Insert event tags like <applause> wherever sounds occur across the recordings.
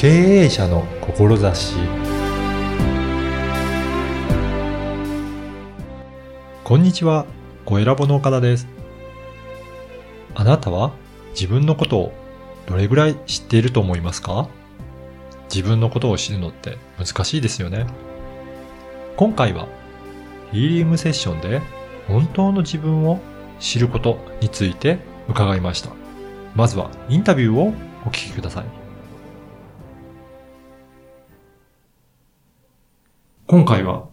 経営者の志こんにちは、ご選ぼの岡田です。あなたは自分のことをどれぐらい知っていると思いますか？自分のことを知るのって難しいですよね。今回はヒーリングセッションで本当の自分を知ることについて伺いました。まずはインタビューをお聞きください。今回は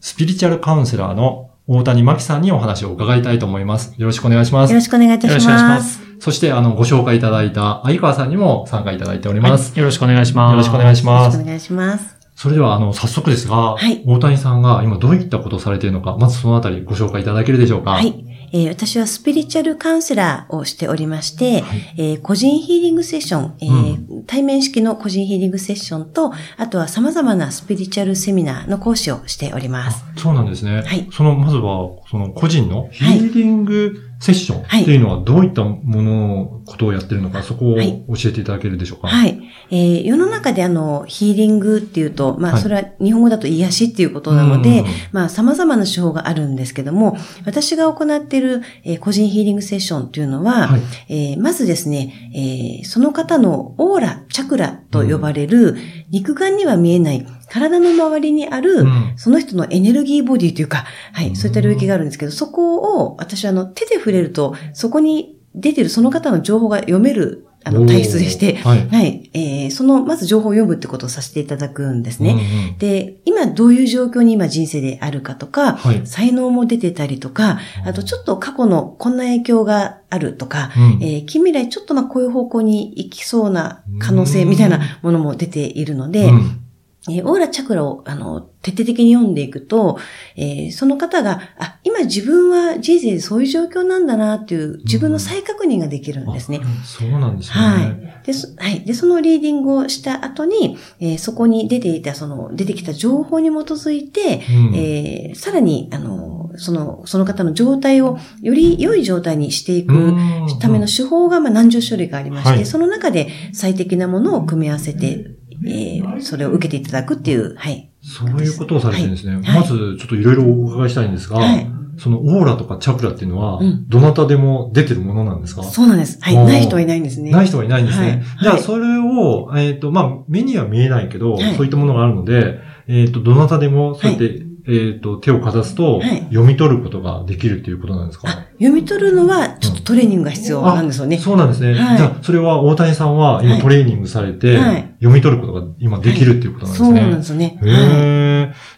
スピリチュアルカウンセラーの大谷真紀さんにお話を伺いたいと思います。よろしくお願いします。よろしくお願いいたしよろしくお願いしま。ますそして、あの、ご紹介いただいた相川さんにも参加いただいております。はいよろしくお願いします。よろしくお願いしよろます。しくお願いします。それでは、あの、早速ですが、はい大谷さんが今どういったことをされているのか、まずそのあたりご紹介いただけるでしょうか。はい。えー私はスピリチュアルカウンセラーをしておりまして、はいえー個人ヒーリングセッション、えー対面式の個人ヒーリングセッションと、あとは様々なスピリチュアルセミナーの講師をしております。あそうなんですね。はいその、まずは、その個人のヒーリングセッションはい。っていうのはどういったもの、ことをやってるのか、そこをはい。教えていただけるでしょうか？はい。えー世の中であの、ヒーリングっていうと、まあ、はい。それは日本語だと癒しっていうことなのでうん、まあ、様々な手法があるんですけども、私が行っている、えー個人ヒーリングセッションっていうのは、はい。えーまずですね、えーその方のオーラ、チャクラと呼ばれる、肉眼には見えない体の周りにある、うん。その人のエネルギーボディというか、はい、うん。そういった領域があるんですけど、そこを私はあの手で触れると、そこに出てるその方の情報が読めるあの体質でして、はい。はい、えーその、まず情報を読むってことをさせていただくんですね。うんうんで、今どういう状況に今人生であるかとか、はい。才能も出てたりとか、あとちょっと過去のこんな影響があるとか、うん。えー近未来ちょっとまあこういう方向に行きそうな可能性みたいなものも出ているので、うんえーオーラチャクラを、あの、徹底的に読んでいくと、えーその方が、あ、今自分は人生でそういう状況なんだなっていう自分の再確認ができるんですね。あそうなんですね。はい。で、そはい。で、そのリーディングをした後に、えーそこに出ていた、その、出てきた情報に基づいて、うんえーさらに、あの、その、その方の状態をより良い状態にしていくうんための手法が、まあ、何十種類かありまして、はいその中で最適なものを組み合わせて、えーそれを受けていただくっていう、はい。そういうことをされてるんですね。はいまず、ちょっといろいろお伺いしたいんですが、はいそのオーラとかチャクラっていうのは、うんどなたでも出てるものなんですか？そうなんです。はい。ない人はいないんですね。ない人はいないんですね。はいじゃあ、はいそれを、えっ、と、まあ、目には見えないけど、はいそういったものがあるので、えっ、と、どなたでも、そうやって、えっ、と、手をかざすと、はい読み取ることができるっていうことなんですか、あ読み取るのは、ちょっとトレーニングが必要なんですよね。そうなんですね。はいじゃあ、それは大谷さんは今はいトレーニングされて、はい読み取ることが今できるっていうことなんですね。そうなんですよね。はい。へ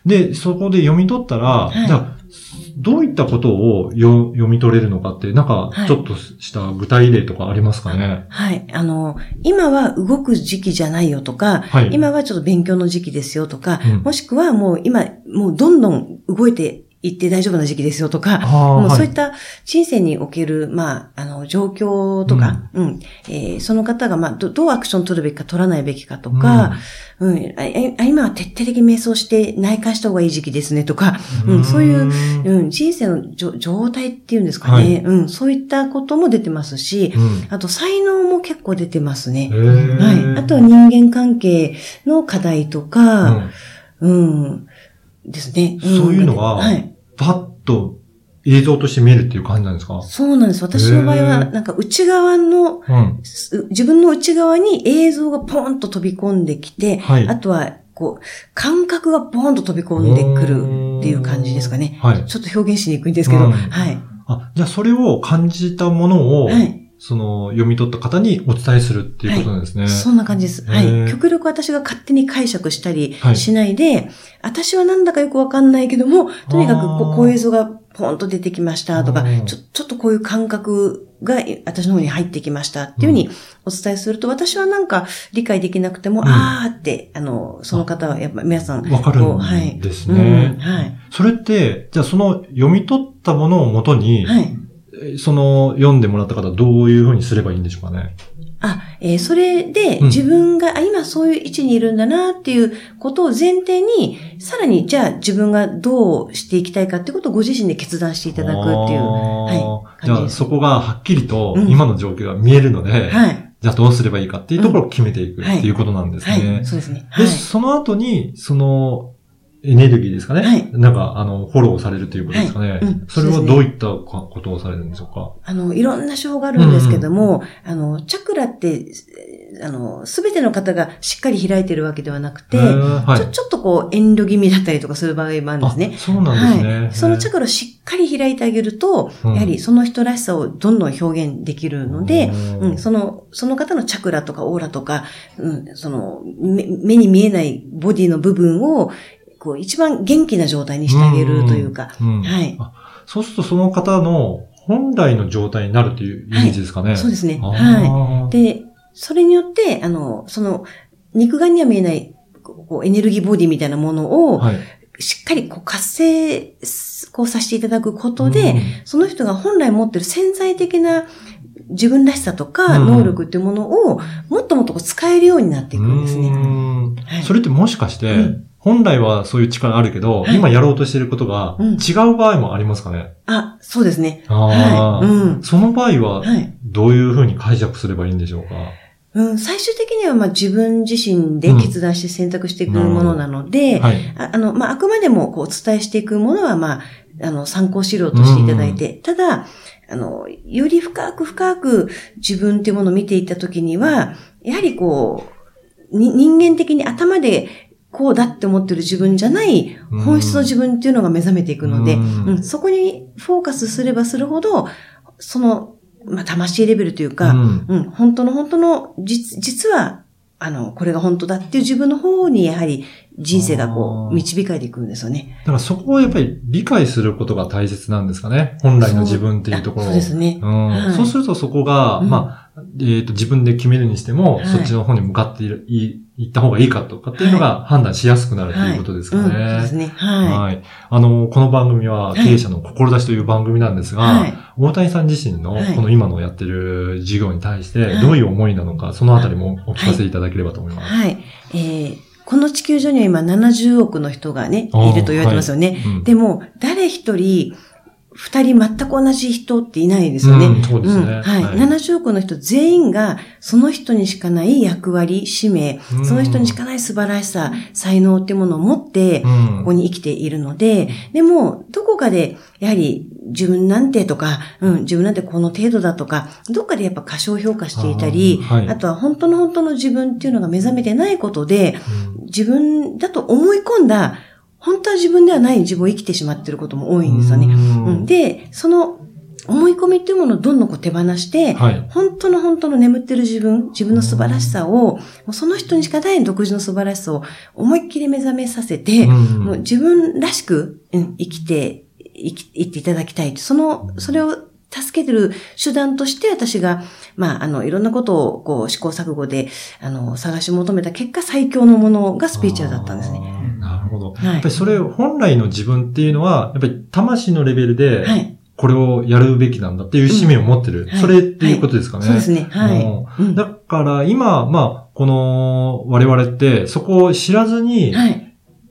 ーで、そこで読み取ったら、はいじゃあ、どういったことをよ読み取れるのかって、なんかは、い。ちょっとした具体例とかありますかね、はい。あの、今は動く時期じゃないよとか、はい。今はちょっと勉強の時期ですよとか、うん。もしくはもう今、もうどんどん動いていって大丈夫な時期ですよとか、もうはい。そういった人生における、まあ、あの、状況とか、うん、えーその方が、まあど、どうアクション取るべきか取らないべきかとか、うん、ああ今は徹底的に瞑想して内観した方がいい時期ですねとか、うん、そういう、うん、人生のじょ状態っていうんですかね、はい。うん、そういったことも出てますし、うん。あと才能も結構出てますね。はい。あとは人間関係の課題とか、うん、ですね。んそういうのははい。パッと映像として見えるっていう感じなんですか？そうなんです。私の場合へは、ーなんか内側の、うん。す自分の内側に映像がポンと飛び込んできて、はいあとは、こう、感覚がポンと飛び込んでくるっていう感じですかね。はい。ちょっと表現しにくいんですけど、うんはい。あ、じゃあそれを感じたものを、はい。その読み取った方にお伝えするっていうことなんですね。そんな感じです。はい。極力私が勝手に解釈したりはいしないで、私はなんだかよくわかんないけども、とにかくここういう映像がポンと出てきましたとかうん、ちょちょっとこういう感覚が私の方に入ってきましたっていうふうにお伝えすると、私はなんか理解できなくても、うんあーって、あの、その方はやっぱ皆さん、わかるんですねうん。はい。それって、じゃあその読み取ったものをもとに、はい。えその読んでもらった方どういうふうにすればいいんでしょうかね？あ、えーそれでうん自分が、あ、今そういう位置にいるんだなっていうことを前提に、さらにじゃあ自分がどうしていきたいかってことをご自身で決断していただくっていう。はいじゃあそこがはっきりとうん今の状況が見えるので、はい。じゃあどうすればいいかっていうところを決めていくってはいいうことなんですはい。ね。そうですね。はで、い。その後に、その、エネルギーですかね。はいなんか、あの、フォローされるということですかね。はいうんそれはどういったことをされるんでしょうか？あの、いろんな手法があるんですけども、あの、チャクラって、あの、すべての方がしっかり開いてるわけではなくて、はいちょ、ちょっとこう、遠慮気味だったりとかする場合もあるんですね。あそうなんですね。はい。そのチャクラをしっかり開いてあげると、うんやはりその人らしさをどんどん表現できるので、うんうん、その、その方のチャクラとかオーラとか、うん、その、目目に見えないボディの部分を、こう、一番元気な状態にしてあげるというか、うんはい。あそうするとその方の本来の状態になるというイメージですかね。そうですね。あはい。ーで、それによって、あの、その、肉眼には見えない、こうエネルギーボディみたいなものを、はい。しっかりこう活性、こうさせていただくことで、うんその人が本来持ってる潜在的な自分らしさとかうん能力っていうものをもっともっとこう使えるようになっていくんですうね。んはいそれってもしかして、うん本来はそういう力あるけど、はい今やろうとしていることがうん違う場合もありますかね？あ、そうですね。あはーい。うん。その場合は、はい。どういうふうに解釈すればいいんでしょうか？うん、最終的にはまあ自分自身で決断して選択していくものなので、はい。ああの、まあ、あくまでもこうお伝えしていくものは、まあ、あの、参考資料としていただいて、ただ、あの、より深く深く自分っていうものを見ていったときには、やはりこう、に人間的に頭でこうだって思ってる自分じゃないうん本質の自分っていうのが目覚めていくので、うんうんそこにフォーカスすればするほど、その、まあ、魂レベルというか、うんうん、本当の本当の、実、実は、あの、これが本当だっていう自分の方にやはり人生がこう、導かれていくんですよね。だからそこをやっぱり理解することが大切なんですかね。本来の自分っていうところを。そうですね。うんはいそうするとそこが、うんまあ、えっ、と、自分で決めるにしても、はいそっちの方に向かっている、い行った方がいいかとかっていうのが判断しやすくなるということですかね。はいうん、そうですね。ははい。あの、この番組は経営者の志という番組なんですい。が、はい。大谷さん自身のはいこの今のやってる事業に対してはいどういう思いなのか、そのあたりもお聞かせいただければと思います。はい。えーこの地球上には今70億の人がね、いると言われてますよね。うんでも、誰一人、二人全く同じ人っていないですよね。うんそうですね。んはい。はい。70億の人全員が、その人にしかない役割、使命、うん。その人にしかない素晴らしさ、才能っていうものを持って、うん。ここに生きているので、でも、どこかで、やはり自分なんてとか、うん、自分なんてこの程度だとか、どっかでやっぱ過小評価していたり、あーはい。あとは本当の本当の自分っていうのが目覚めてないことで、うん。自分だと思い込んだ、本当は自分ではない自分を生きてしまっていることも多いんですよね。うんうんで、その思い込みっていうものをどんどんこう手放して、はい。本当の本当の眠ってる自分、自分の素晴らしさを、もうその人にしかない独自の素晴らしさを思いっきり目覚めさせて、うんもう自分らしく、うん、生きて、生き、生きていただきたい。その、それを助けてる手段として私が、まあ、あの、いろんなことを、こう、試行錯誤で、あの、探し求めた結果、最強のものがスピーチュアルだったんですね。るほど。はいやっぱりそれ、本来の自分っていうのは、やっぱり魂のレベルで、はい。これをやるべきなんだっていう使命を持ってる。はいそれっていうことですかね。そうですね。はい。うんだから今、まあ、この我々ってそこを知らずに、はい。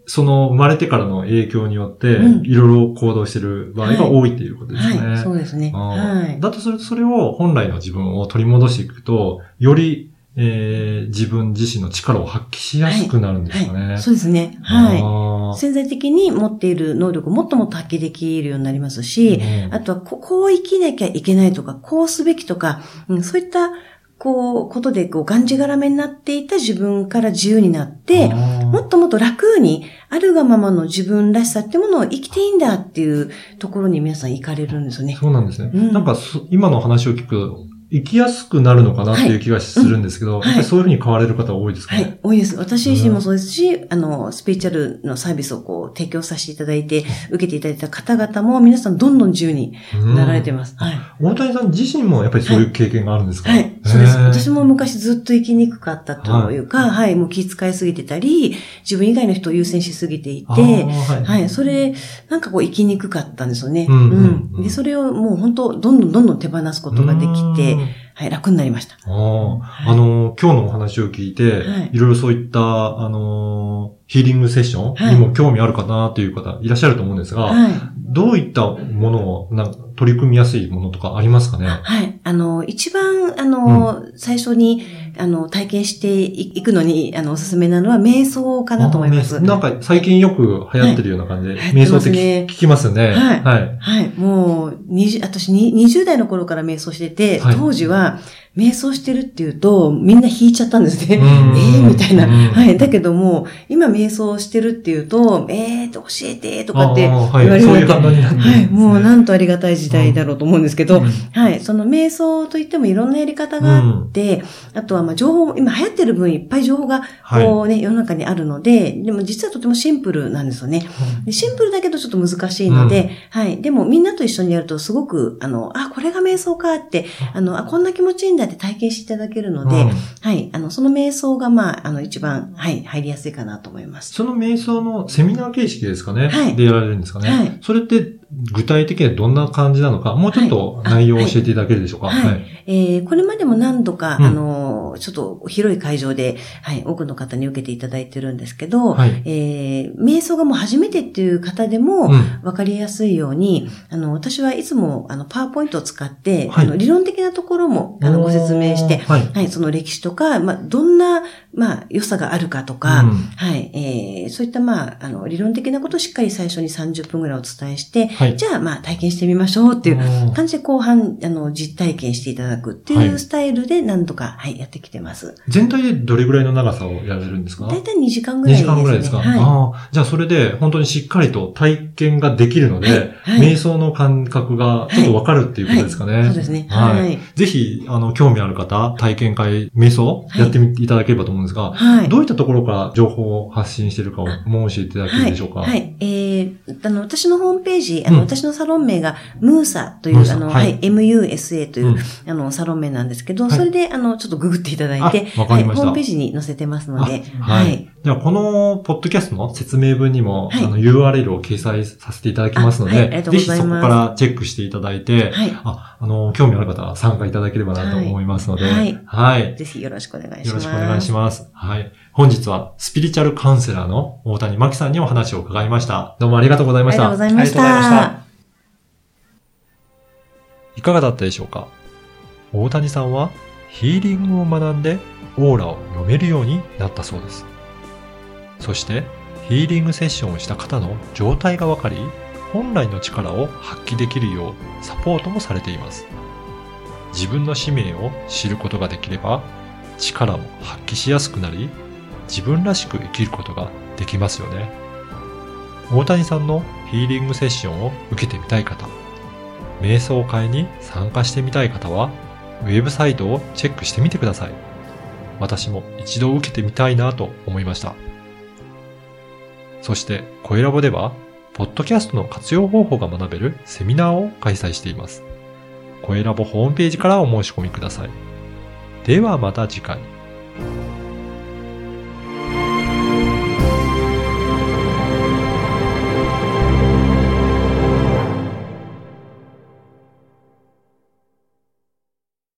その生まれてからの影響によって、うんいろいろ行動してる場合が多いっていうことですね。はい。そうですね。あはい。ーだとするとそれを本来の自分を取り戻していくと、より、えー自分自身の力を発揮しやすくなるんですかね。はい。そうですね。はい。は潜在的に持っている能力をもっともっと発揮できるようになりますし、あとはこ、こう生きなきゃいけないとか、こうすべきとか、うん、そういった、こう、ことで、こう、がんじがらめになっていた自分から自由になって、もっともっと楽に、あるがままの自分らしさってものを生きていいんだっていうところに皆さん行かれるんですよね。そうなんですね。うんなんかそ、今の話を聞くと、生きやすくなるのかなっていう気がするんですけど、はいやっぱりそういうふうに変われる方多いですかね？はい、多いです。私自身もそうですし、あの、スピーチャルのサービスをこう、提供させていただいて、受けていただいた方々も皆さんどんどん自由にうんなられてます。はい。大谷さん自身もやっぱりそういう経験があるんですか？はい、そうです。私も昔ずっと生きにくかったというか、はい、もう気遣いすぎてたり、自分以外の人を優先しすぎていて、はい。はい、それ、なんかこう生きにくかったんですよね。うんうんうん。で、それをもう本当、どんどんどんどん手放すことができてうん、はい、楽になりました。ああ、あの、今日のお話を聞いて、はい。いろいろそういった、あの、ヒーリングセッショはいンにも興味あるかなという方いらっしゃると思うんですが、はい。どういったものをなんか取り組みやすいものとかありますかね？はい。あの、一番、あの、最初に、あの、体験していくのに、あの、おすすめなのは、瞑想かなと思います。なんか最近よく流行ってるような感じで、はい瞑想ってね聞きますよね。はいはい。はい。もう、20、私に20代の頃から瞑想してて、はい当時は、瞑想してるっていうと、みんな引いちゃったんですね。う <laughs> えんーみたいな。うんはい。だけども、今瞑想してるっていうと、えーと、教えて、とかって言われるはいそういうねはい。もう、なんとありがたい時代だろうと思うんですけど、うんはい。その瞑想といってもいろんなやり方があって、あとは、まあ、情報も、今流行ってる分いっぱい情報が、こうね、世の中にあるので、でも実はとてもシンプルなんですよね。でシンプルだけどちょっと難しいので、はい。でもみんなと一緒にやるとすごく、あの、あ、これが瞑想かって、あの、あ、こんな気持ちいいんだって体験していただけるので、うん。はい。あの、その瞑想が、まあ、あの、一番、はい、入りやすいかなと思います。その瞑想のセミナー形式ですかね、はい。でやられるんですかね、はい。それって具体的にはどんな感じなのか、もうちょっと内容を教えていただけるでしょうか？はい。えーこれまでも何度か、うん。あの、ちょっと広い会場で、はい、多くの方に受けていただいてるんですけど、はい。えー瞑想がもう初めてっていう方でも、うん。わかりやすいように、あの、私はいつも、あの、パワーポイントを使って、はい。あの、理論的なところも、あの、ご説明して、はい。はい、その歴史とか、まあ、どんな、まあ、良さがあるかとか、うん。はい、えー、そういった、まあ、あの、理論的なことをしっかり最初に30分ぐらいお伝えして、はい。じゃあ、まあ、体験してみましょうっていううん感じで後半、あの、実体験していただくってはいいうスタイルで何度か、はい、やってきてます。全体でどれぐらいの長さをやられるんですか？だいたい2時間ぐ2らいですね。時間ぐらいですか、はい。ああ。じゃあそれで本当にしっかりと体験ができるので、はいはい瞑想の感覚がちょっとわかるっていうことですかね？そうですね。はい。はい。ぜひ、あの、興味ある方、体験会、瞑想、はいやってみていただければと思うんですが、はい。どういったところから情報を発信しているかをもう教えていただけるでしょうか？はい。はい。えー、あの、私のホームページ、あの、うん。私のサロン名が、ムーサという、あの、MUSA という、うん。あの、サロン名なんですけど、はい。それで、あの、ちょっとググっていただいて、ホームページに載せてますので、あはい。では、この、ポッドキャストの説明文にも、はいあの、URL を掲載させていただきますので、あはいぜひそこからチェックしていただいて、はい。あ、あの、興味ある方は参加いただければなと思いますので、はいはい。ぜひよろしくお願いします。よろしくお願いします。はい。本日は、スピリチュアルカウンセラーの大谷真紀さんにお話を伺いました。どうもありがとうございました。ありがとうございました。ありがとうございましたいかがだったでしょうか？大谷さんはヒーリングを学んでオーラを読めるようになったそうです。そしてヒーリングセッションをした方の状態がわかり、本来の力を発揮できるようサポートもされています。自分の使命を知ることができれば、力も発揮しやすくなり、自分らしく生きることができますよね。大谷さんのヒーリングセッションを受けてみたい方、瞑想会に参加してみたい方は、ウェブサイトをチェックしてみてください。私も一度受けてみたいなと思いました。そして、声ラボでは、ポッドキャストの活用方法が学べるセミナーを開催しています。声ラボホームページからお申し込みください。ではまた次回。